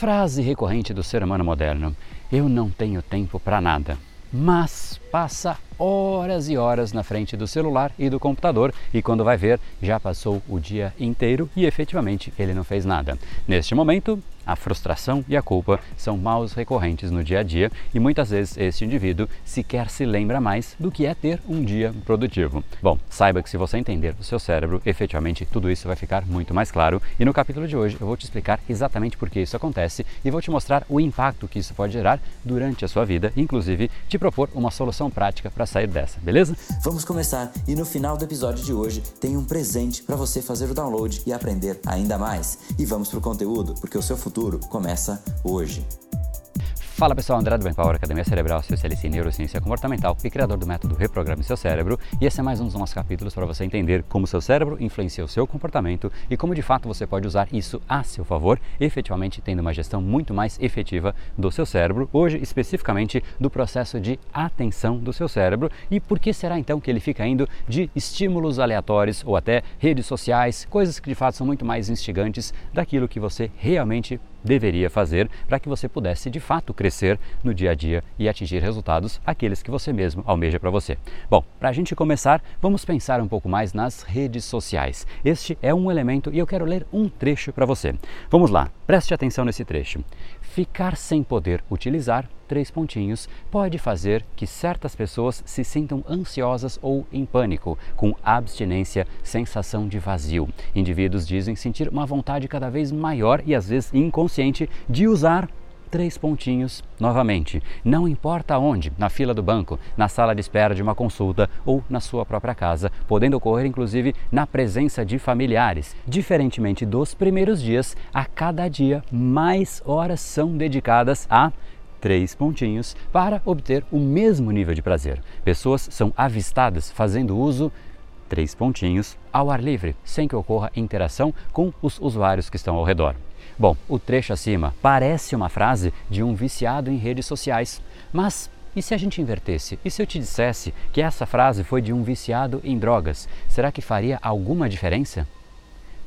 Frase recorrente do ser humano moderno: Eu não tenho tempo para nada. Mas passa horas e horas na frente do celular e do computador e quando vai ver já passou o dia inteiro e efetivamente ele não fez nada. Neste momento, a frustração e a culpa são maus recorrentes no dia a dia e muitas vezes este indivíduo sequer se lembra mais do que é ter um dia produtivo. Bom, saiba que se você entender o seu cérebro, efetivamente tudo isso vai ficar muito mais claro e no capítulo de hoje eu vou te explicar exatamente por que isso acontece e vou te mostrar o impacto que isso pode gerar durante a sua vida, inclusive te propor uma solução prática para sair dessa, beleza? Vamos começar e no final do episódio de hoje tem um presente para você fazer o download e aprender ainda mais. E vamos pro conteúdo, porque o seu futuro futuro começa hoje. Fala pessoal, André do Brain Power, Academia Cerebral, especialista em neurociência comportamental e criador do método Reprograme Seu Cérebro. E esse é mais um dos nossos capítulos para você entender como seu cérebro influencia o seu comportamento e como de fato você pode usar isso a seu favor, efetivamente tendo uma gestão muito mais efetiva do seu cérebro. Hoje, especificamente, do processo de atenção do seu cérebro e por que será então que ele fica indo de estímulos aleatórios ou até redes sociais, coisas que de fato são muito mais instigantes daquilo que você realmente deveria fazer para que você pudesse de fato crescer no dia a dia e atingir resultados aqueles que você mesmo almeja para você. Bom, para a gente começar, vamos pensar um pouco mais nas redes sociais. Este é um elemento e eu quero ler um trecho para você. Vamos lá, preste atenção nesse trecho. Ficar sem poder utilizar três pontinhos pode fazer que certas pessoas se sintam ansiosas ou em pânico, com abstinência, sensação de vazio. Indivíduos dizem sentir uma vontade cada vez maior e às vezes inconsciente de usar três pontinhos novamente. Não importa onde, na fila do banco, na sala de espera de uma consulta ou na sua própria casa, podendo ocorrer inclusive na presença de familiares. Diferentemente dos primeiros dias, a cada dia mais horas são dedicadas a três pontinhos para obter o mesmo nível de prazer. Pessoas são avistadas fazendo uso três pontinhos ao ar livre, sem que ocorra interação com os usuários que estão ao redor. Bom, o trecho acima parece uma frase de um viciado em redes sociais, mas e se a gente invertesse? E se eu te dissesse que essa frase foi de um viciado em drogas? Será que faria alguma diferença?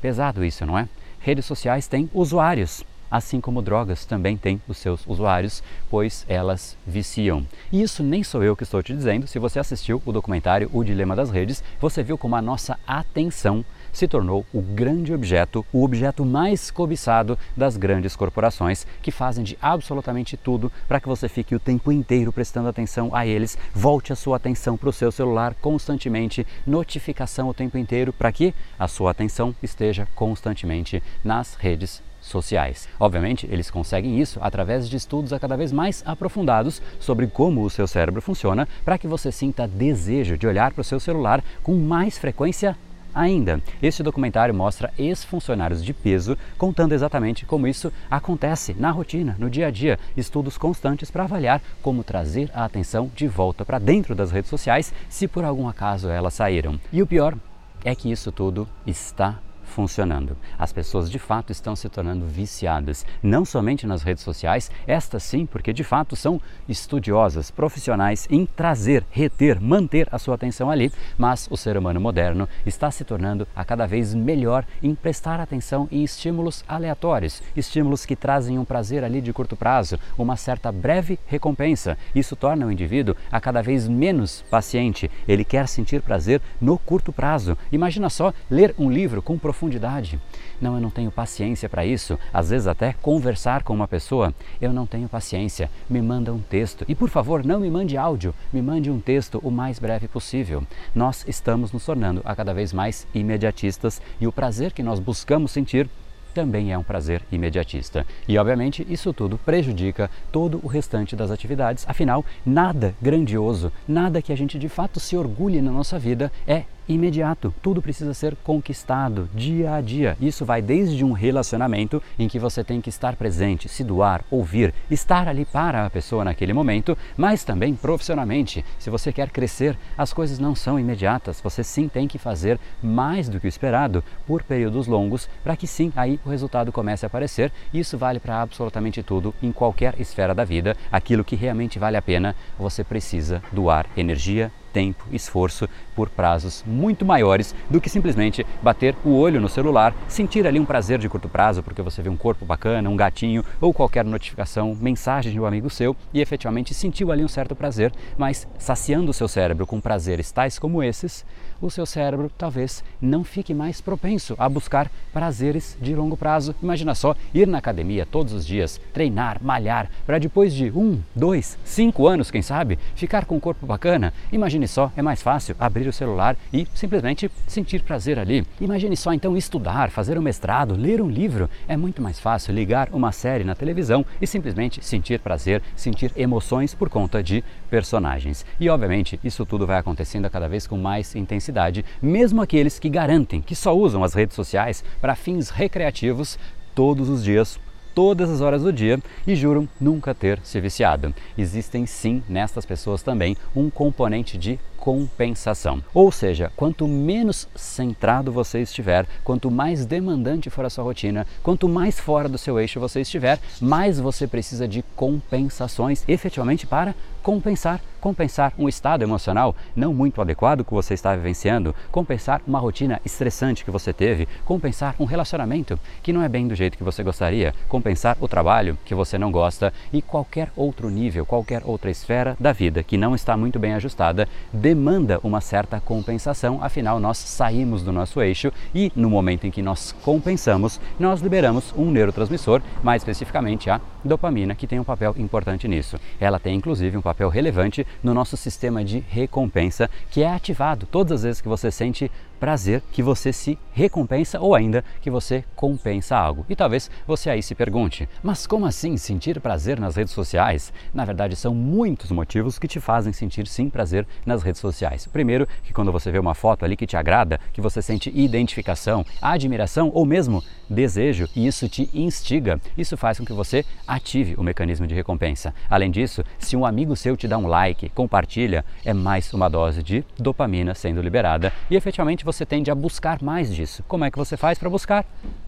Pesado isso, não é? Redes sociais têm usuários assim como drogas também têm os seus usuários, pois elas viciam. E isso nem sou eu que estou te dizendo, se você assistiu o documentário O Dilema das Redes, você viu como a nossa atenção se tornou o grande objeto, o objeto mais cobiçado das grandes corporações, que fazem de absolutamente tudo para que você fique o tempo inteiro prestando atenção a eles, volte a sua atenção para o seu celular constantemente, notificação o tempo inteiro para que a sua atenção esteja constantemente nas redes sociais. Obviamente, eles conseguem isso através de estudos a cada vez mais aprofundados sobre como o seu cérebro funciona, para que você sinta desejo de olhar para o seu celular com mais frequência ainda. Este documentário mostra ex-funcionários de peso contando exatamente como isso acontece na rotina, no dia a dia, estudos constantes para avaliar como trazer a atenção de volta para dentro das redes sociais se por algum acaso elas saíram. E o pior é que isso tudo está funcionando. As pessoas de fato estão se tornando viciadas, não somente nas redes sociais, estas sim, porque de fato são estudiosas, profissionais em trazer, reter, manter a sua atenção ali, mas o ser humano moderno está se tornando a cada vez melhor em prestar atenção em estímulos aleatórios, estímulos que trazem um prazer ali de curto prazo, uma certa breve recompensa. Isso torna o indivíduo a cada vez menos paciente. Ele quer sentir prazer no curto prazo. Imagina só ler um livro com profundidade profundidade. Não, eu não tenho paciência para isso. Às vezes até conversar com uma pessoa, eu não tenho paciência. Me manda um texto. E por favor, não me mande áudio, me mande um texto o mais breve possível. Nós estamos nos tornando a cada vez mais imediatistas e o prazer que nós buscamos sentir também é um prazer imediatista. E, obviamente, isso tudo prejudica todo o restante das atividades, afinal, nada grandioso, nada que a gente de fato se orgulhe na nossa vida é imediato. Tudo precisa ser conquistado dia a dia. Isso vai desde um relacionamento em que você tem que estar presente, se doar, ouvir, estar ali para a pessoa naquele momento, mas também profissionalmente. Se você quer crescer, as coisas não são imediatas. Você sim tem que fazer mais do que o esperado por períodos longos para que sim aí o resultado comece a aparecer. Isso vale para absolutamente tudo em qualquer esfera da vida. Aquilo que realmente vale a pena, você precisa doar energia, tempo, esforço por prazos muito maiores do que simplesmente bater o olho no celular, sentir ali um prazer de curto prazo porque você vê um corpo bacana, um gatinho ou qualquer notificação, mensagem de um amigo seu e efetivamente sentiu ali um certo prazer, mas saciando o seu cérebro com prazeres tais como esses, o seu cérebro talvez não fique mais propenso a buscar prazeres de longo prazo. Imagina só ir na academia todos os dias, treinar, malhar, para depois de um, dois, cinco anos, quem sabe, ficar com um corpo bacana. Imagine só, é mais fácil abrir o celular e simplesmente sentir prazer ali. Imagine só então estudar, fazer um mestrado, ler um livro. É muito mais fácil ligar uma série na televisão e simplesmente sentir prazer, sentir emoções por conta de personagens. E obviamente isso tudo vai acontecendo cada vez com mais intensidade, mesmo aqueles que garantem que só usam as redes sociais para fins recreativos todos os dias todas as horas do dia e juram nunca ter se viciado. Existem sim nestas pessoas também um componente de compensação. Ou seja, quanto menos centrado você estiver, quanto mais demandante for a sua rotina, quanto mais fora do seu eixo você estiver, mais você precisa de compensações efetivamente para compensar, compensar um estado emocional não muito adequado que você está vivenciando, compensar uma rotina estressante que você teve, compensar um relacionamento que não é bem do jeito que você gostaria, compensar o trabalho que você não gosta e qualquer outro nível, qualquer outra esfera da vida que não está muito bem ajustada, demanda uma certa compensação, afinal nós saímos do nosso eixo e no momento em que nós compensamos, nós liberamos um neurotransmissor, mais especificamente a dopamina, que tem um papel importante nisso. Ela tem inclusive um papel relevante no nosso sistema de recompensa, que é ativado todas as vezes que você sente prazer, que você se recompensa ou ainda que você compensa algo. E talvez você aí se pergunte: mas como assim sentir prazer nas redes sociais? Na verdade, são muitos motivos que te fazem sentir sim prazer nas redes sociais. Primeiro, que quando você vê uma foto ali que te agrada, que você sente identificação, admiração ou mesmo desejo e isso te instiga, isso faz com que você ative o mecanismo de recompensa. Além disso, se um amigo seu te dá um like, compartilha, é mais uma dose de dopamina sendo liberada e efetivamente você tende a buscar mais disso. Como é que você faz para buscar?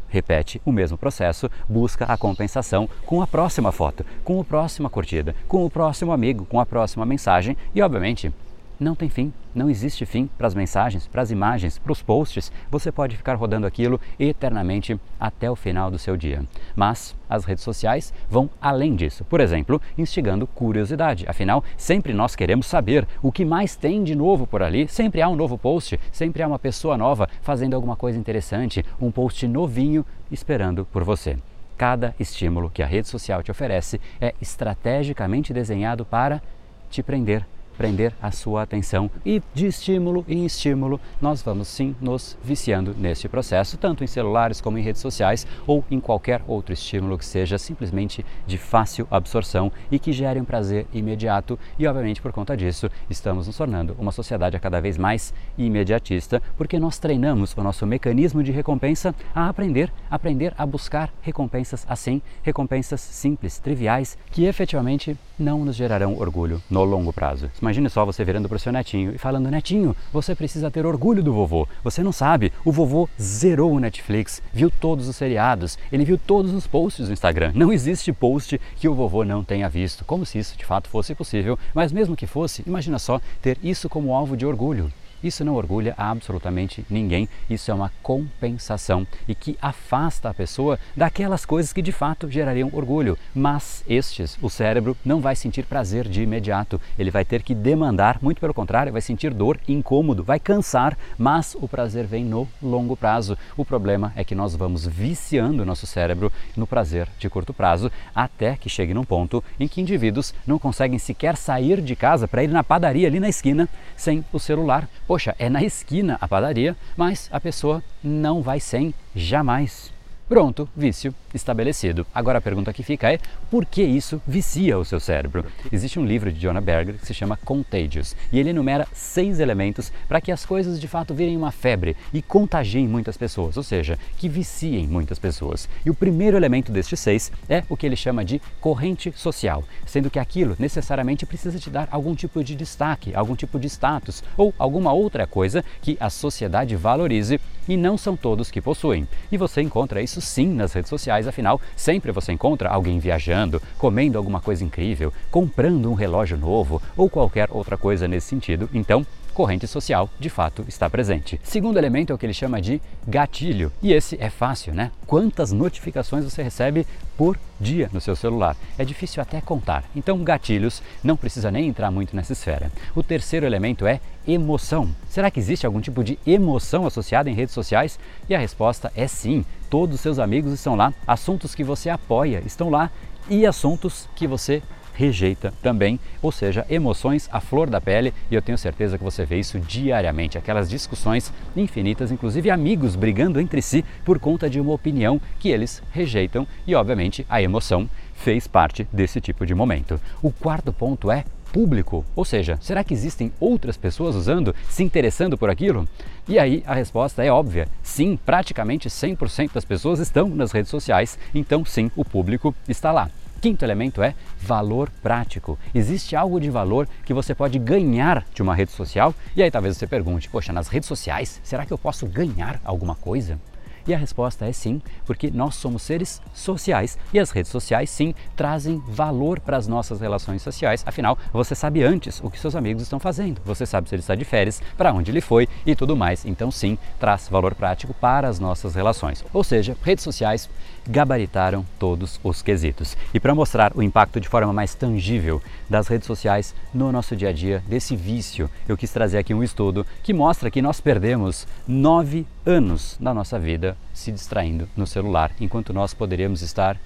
repete o mesmo processo, busca a compensação com a próxima foto, com a próxima curtida, com o próximo amigo, com a próxima mensagem e, obviamente, não tem fim, não existe fim para as mensagens, para as imagens, para os posts. Você pode ficar rodando aquilo eternamente até o final do seu dia. Mas as redes sociais vão além disso. Por exemplo, instigando curiosidade. Afinal, sempre nós queremos saber o que mais tem de novo por ali. Sempre há um novo post, sempre há uma pessoa nova fazendo alguma coisa interessante, um post novinho esperando por você. Cada estímulo que a rede social te oferece é estrategicamente desenhado para te prender prender a sua atenção e de estímulo em estímulo nós vamos sim nos viciando neste processo, tanto em celulares como em redes sociais ou em qualquer outro estímulo que seja simplesmente de fácil absorção e que gere um prazer imediato e obviamente por conta disso estamos nos tornando uma sociedade cada vez mais imediatista porque nós treinamos o nosso mecanismo de recompensa a aprender, aprender a buscar recompensas assim, recompensas simples, triviais, que efetivamente não nos gerarão orgulho no longo prazo. Imagine só você virando para o seu netinho e falando: Netinho, você precisa ter orgulho do vovô. Você não sabe, o vovô zerou o Netflix, viu todos os seriados, ele viu todos os posts do Instagram. Não existe post que o vovô não tenha visto, como se isso de fato fosse possível. Mas mesmo que fosse, imagina só ter isso como alvo de orgulho. Isso não orgulha absolutamente ninguém, isso é uma compensação e que afasta a pessoa daquelas coisas que de fato gerariam orgulho. Mas estes, o cérebro não vai sentir prazer de imediato, ele vai ter que demandar, muito pelo contrário, vai sentir dor, incômodo, vai cansar, mas o prazer vem no longo prazo. O problema é que nós vamos viciando o nosso cérebro no prazer de curto prazo até que chegue num ponto em que indivíduos não conseguem sequer sair de casa para ir na padaria ali na esquina sem o celular Poxa, é na esquina a padaria, mas a pessoa não vai sem jamais. Pronto, vício estabelecido. Agora a pergunta que fica é: por que isso vicia o seu cérebro? Existe um livro de Jonah Berger que se chama Contagious e ele enumera seis elementos para que as coisas de fato virem uma febre e contagiem muitas pessoas, ou seja, que viciem muitas pessoas. E o primeiro elemento destes seis é o que ele chama de corrente social, sendo que aquilo necessariamente precisa te dar algum tipo de destaque, algum tipo de status ou alguma outra coisa que a sociedade valorize e não são todos que possuem. E você encontra isso sim nas redes sociais, afinal, sempre você encontra alguém viajando, comendo alguma coisa incrível, comprando um relógio novo ou qualquer outra coisa nesse sentido. Então, corrente social de fato está presente. Segundo elemento é o que ele chama de gatilho. E esse é fácil, né? Quantas notificações você recebe por dia no seu celular? É difícil até contar. Então, gatilhos não precisa nem entrar muito nessa esfera. O terceiro elemento é emoção. Será que existe algum tipo de emoção associada em redes sociais? E a resposta é sim. Todos os seus amigos estão lá, assuntos que você apoia estão lá e assuntos que você rejeita também, ou seja, emoções à flor da pele, e eu tenho certeza que você vê isso diariamente, aquelas discussões infinitas, inclusive amigos brigando entre si por conta de uma opinião que eles rejeitam, e obviamente a emoção fez parte desse tipo de momento. O quarto ponto é público, ou seja, será que existem outras pessoas usando, se interessando por aquilo? E aí a resposta é óbvia: sim, praticamente 100% das pessoas estão nas redes sociais, então sim, o público está lá. Quinto elemento é valor prático. Existe algo de valor que você pode ganhar de uma rede social? E aí talvez você pergunte: poxa, nas redes sociais, será que eu posso ganhar alguma coisa? E a resposta é sim, porque nós somos seres sociais e as redes sociais sim trazem valor para as nossas relações sociais. Afinal, você sabe antes o que seus amigos estão fazendo, você sabe se ele está de férias, para onde ele foi e tudo mais. Então, sim, traz valor prático para as nossas relações. Ou seja, redes sociais gabaritaram todos os quesitos. E para mostrar o impacto de forma mais tangível das redes sociais no nosso dia a dia, desse vício, eu quis trazer aqui um estudo que mostra que nós perdemos nove anos da nossa vida se distraindo no celular, enquanto nós poderíamos estar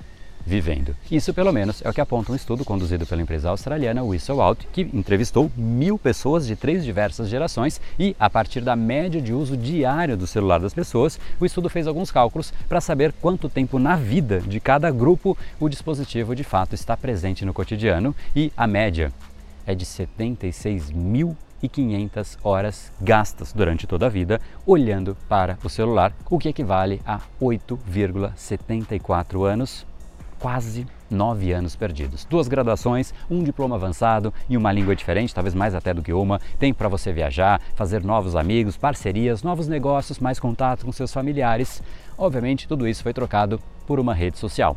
vivendo. Isso, pelo menos, é o que aponta um estudo conduzido pela empresa australiana Whistle Out, que entrevistou mil pessoas de três diversas gerações e, a partir da média de uso diário do celular das pessoas, o estudo fez alguns cálculos para saber quanto tempo na vida de cada grupo o dispositivo de fato está presente no cotidiano e a média é de 76 mil e 500 horas gastas durante toda a vida olhando para o celular, o que equivale a 8,74 anos quase nove anos perdidos. Duas graduações, um diploma avançado e uma língua diferente, talvez mais até do que uma. Tempo para você viajar, fazer novos amigos, parcerias, novos negócios, mais contato com seus familiares. Obviamente, tudo isso foi trocado por uma rede social.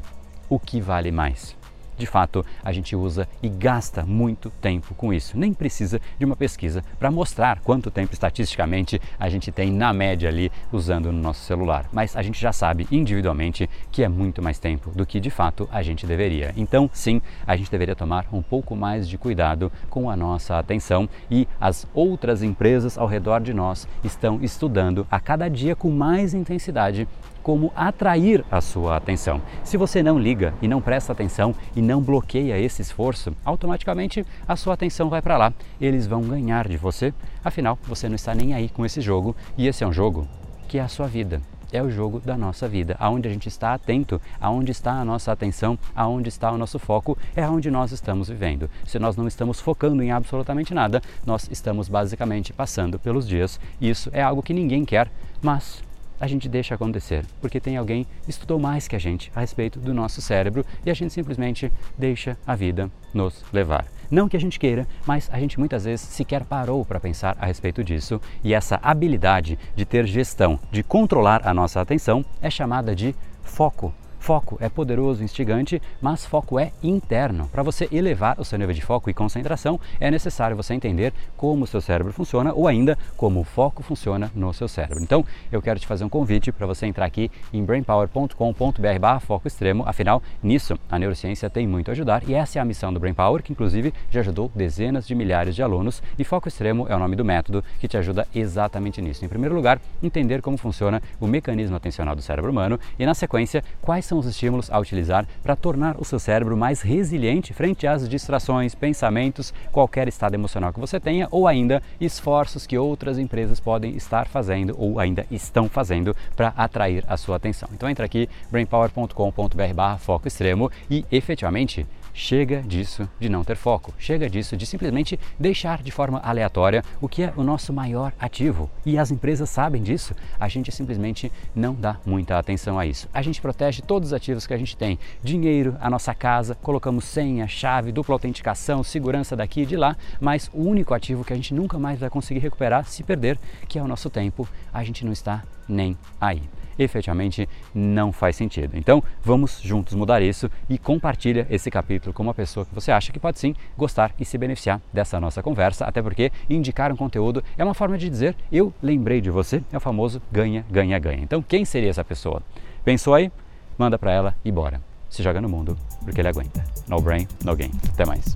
O que vale mais? De fato a gente usa e gasta muito tempo com isso. Nem precisa de uma pesquisa para mostrar quanto tempo estatisticamente a gente tem na média ali usando no nosso celular. Mas a gente já sabe individualmente que é muito mais tempo do que de fato a gente deveria. Então, sim, a gente deveria tomar um pouco mais de cuidado com a nossa atenção e as outras empresas ao redor de nós estão estudando a cada dia com mais intensidade como atrair a sua atenção. Se você não liga e não presta atenção e não bloqueia esse esforço, automaticamente a sua atenção vai para lá. Eles vão ganhar de você, afinal você não está nem aí com esse jogo e esse é um jogo que é a sua vida. É o jogo da nossa vida, aonde a gente está atento, aonde está a nossa atenção, aonde está o nosso foco, é aonde nós estamos vivendo. Se nós não estamos focando em absolutamente nada, nós estamos basicamente passando pelos dias. Isso é algo que ninguém quer, mas a gente deixa acontecer, porque tem alguém que estudou mais que a gente a respeito do nosso cérebro e a gente simplesmente deixa a vida nos levar. Não que a gente queira, mas a gente muitas vezes sequer parou para pensar a respeito disso e essa habilidade de ter gestão, de controlar a nossa atenção é chamada de foco. Foco é poderoso, instigante, mas foco é interno. Para você elevar o seu nível de foco e concentração, é necessário você entender como o seu cérebro funciona ou ainda como o foco funciona no seu cérebro. Então, eu quero te fazer um convite para você entrar aqui em brainpower.com.br foco extremo. Afinal, nisso a neurociência tem muito a ajudar e essa é a missão do Brain Power, que inclusive já ajudou dezenas de milhares de alunos. E foco extremo é o nome do método que te ajuda exatamente nisso. Em primeiro lugar, entender como funciona o mecanismo atencional do cérebro humano e, na sequência, quais são são os estímulos a utilizar para tornar o seu cérebro mais resiliente frente às distrações, pensamentos, qualquer estado emocional que você tenha ou ainda esforços que outras empresas podem estar fazendo ou ainda estão fazendo para atrair a sua atenção. Então entra aqui brainpower.com.br/foco extremo e efetivamente chega disso de não ter foco, chega disso de simplesmente deixar de forma aleatória o que é o nosso maior ativo. E as empresas sabem disso, a gente simplesmente não dá muita atenção a isso. A gente protege todos os ativos que a gente tem: dinheiro, a nossa casa, colocamos senha, chave, dupla autenticação, segurança daqui e de lá, mas o único ativo que a gente nunca mais vai conseguir recuperar se perder, que é o nosso tempo, a gente não está nem aí efetivamente não faz sentido. Então, vamos juntos mudar isso e compartilha esse capítulo com uma pessoa que você acha que pode sim gostar e se beneficiar dessa nossa conversa, até porque indicar um conteúdo é uma forma de dizer eu lembrei de você, é o famoso ganha, ganha, ganha. Então, quem seria essa pessoa? Pensou aí? Manda para ela e bora. Se joga no mundo, porque ele aguenta. No brain, no game. Até mais.